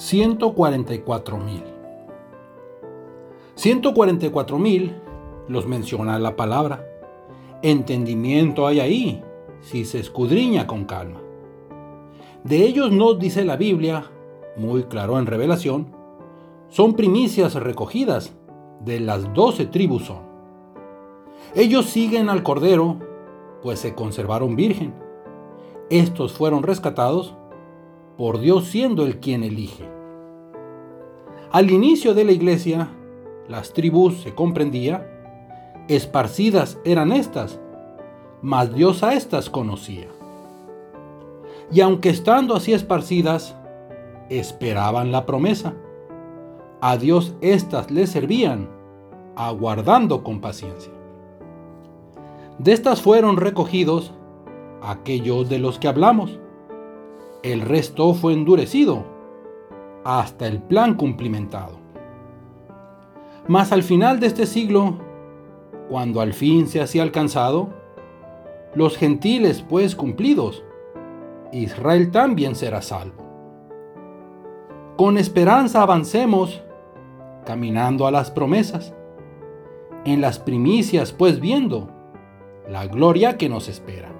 144 mil. 144 mil los menciona la palabra. Entendimiento hay ahí, si se escudriña con calma. De ellos nos dice la Biblia, muy claro en revelación, son primicias recogidas, de las doce tribus son. Ellos siguen al Cordero, pues se conservaron virgen. Estos fueron rescatados por Dios siendo el quien elige. Al inicio de la iglesia, las tribus se comprendía, esparcidas eran estas, mas Dios a estas conocía. Y aunque estando así esparcidas, esperaban la promesa. A Dios estas le servían, aguardando con paciencia. De estas fueron recogidos aquellos de los que hablamos el resto fue endurecido hasta el plan cumplimentado. Mas al final de este siglo, cuando al fin se hacía alcanzado, los gentiles pues cumplidos, Israel también será salvo. Con esperanza avancemos, caminando a las promesas, en las primicias pues viendo la gloria que nos espera.